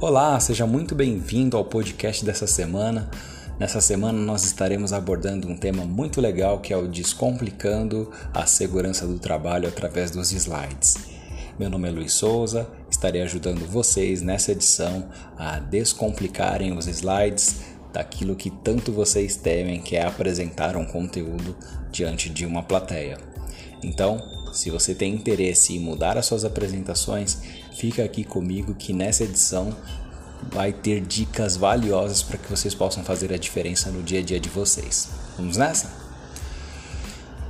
Olá, seja muito bem-vindo ao podcast dessa semana. Nessa semana nós estaremos abordando um tema muito legal que é o descomplicando a segurança do trabalho através dos slides. Meu nome é Luiz Souza, estarei ajudando vocês nessa edição a descomplicarem os slides daquilo que tanto vocês temem, que é apresentar um conteúdo diante de uma plateia. Então, se você tem interesse em mudar as suas apresentações, fica aqui comigo que nessa edição vai ter dicas valiosas para que vocês possam fazer a diferença no dia a dia de vocês. Vamos nessa?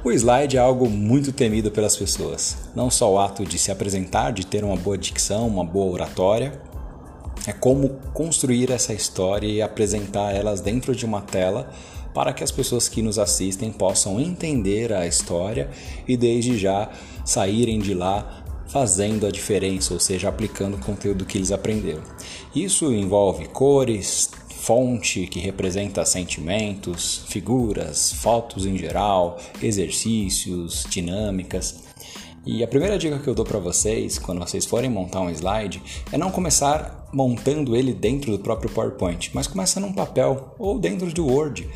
O slide é algo muito temido pelas pessoas. Não só o ato de se apresentar, de ter uma boa dicção, uma boa oratória, é como construir essa história e apresentar elas dentro de uma tela para que as pessoas que nos assistem possam entender a história e desde já saírem de lá fazendo a diferença, ou seja, aplicando o conteúdo que eles aprenderam. Isso envolve cores, fonte que representa sentimentos, figuras, fotos em geral, exercícios, dinâmicas. E a primeira dica que eu dou para vocês, quando vocês forem montar um slide, é não começar montando ele dentro do próprio PowerPoint, mas começa num papel ou dentro do Word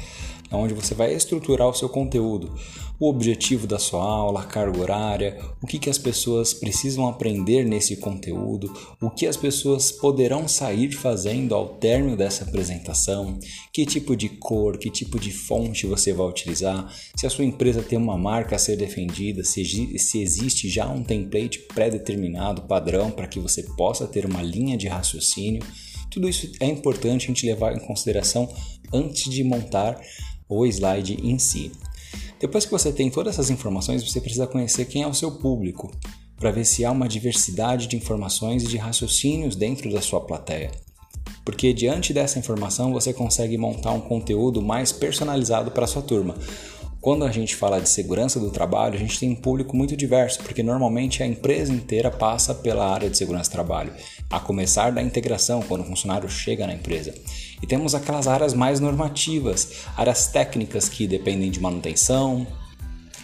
onde você vai estruturar o seu conteúdo, o objetivo da sua aula, a carga horária, o que, que as pessoas precisam aprender nesse conteúdo, o que as pessoas poderão sair fazendo ao término dessa apresentação, que tipo de cor, que tipo de fonte você vai utilizar, se a sua empresa tem uma marca a ser defendida, se, se existe já um template pré-determinado, padrão, para que você possa ter uma linha de raciocínio. Tudo isso é importante a gente levar em consideração antes de montar o slide em si. Depois que você tem todas essas informações, você precisa conhecer quem é o seu público, para ver se há uma diversidade de informações e de raciocínios dentro da sua plateia. Porque diante dessa informação você consegue montar um conteúdo mais personalizado para a sua turma. Quando a gente fala de segurança do trabalho, a gente tem um público muito diverso, porque normalmente a empresa inteira passa pela área de segurança do trabalho, a começar da integração, quando o funcionário chega na empresa. E temos aquelas áreas mais normativas, áreas técnicas que dependem de manutenção,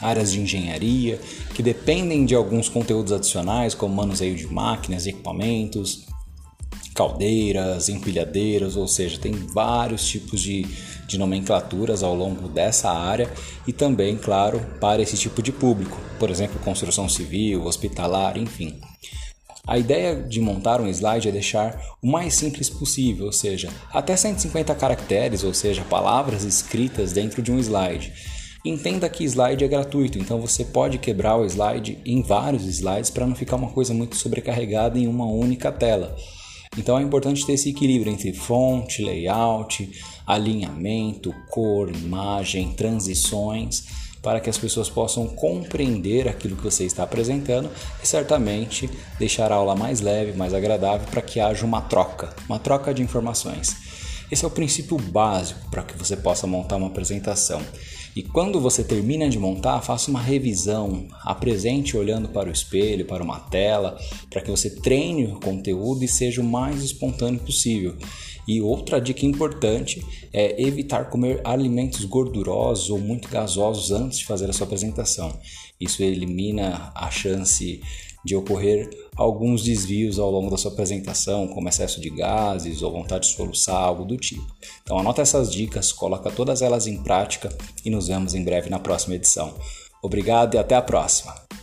áreas de engenharia, que dependem de alguns conteúdos adicionais, como manuseio de máquinas e equipamentos, caldeiras, empilhadeiras, ou seja, tem vários tipos de, de nomenclaturas ao longo dessa área e também, claro, para esse tipo de público, por exemplo, construção civil, hospitalar, enfim. A ideia de montar um slide é deixar o mais simples possível, ou seja, até 150 caracteres, ou seja, palavras escritas dentro de um slide. Entenda que slide é gratuito, então você pode quebrar o slide em vários slides para não ficar uma coisa muito sobrecarregada em uma única tela. Então é importante ter esse equilíbrio entre fonte, layout, alinhamento, cor, imagem, transições para que as pessoas possam compreender aquilo que você está apresentando e certamente deixar a aula mais leve, mais agradável para que haja uma troca, uma troca de informações. Esse é o princípio básico para que você possa montar uma apresentação. E quando você termina de montar, faça uma revisão, apresente olhando para o espelho, para uma tela, para que você treine o conteúdo e seja o mais espontâneo possível. E outra dica importante é evitar comer alimentos gordurosos ou muito gasosos antes de fazer a sua apresentação. Isso elimina a chance de ocorrer alguns desvios ao longo da sua apresentação, como excesso de gases ou vontade de soluçar, algo do tipo. Então anota essas dicas, coloca todas elas em prática e nos vemos em breve na próxima edição. Obrigado e até a próxima!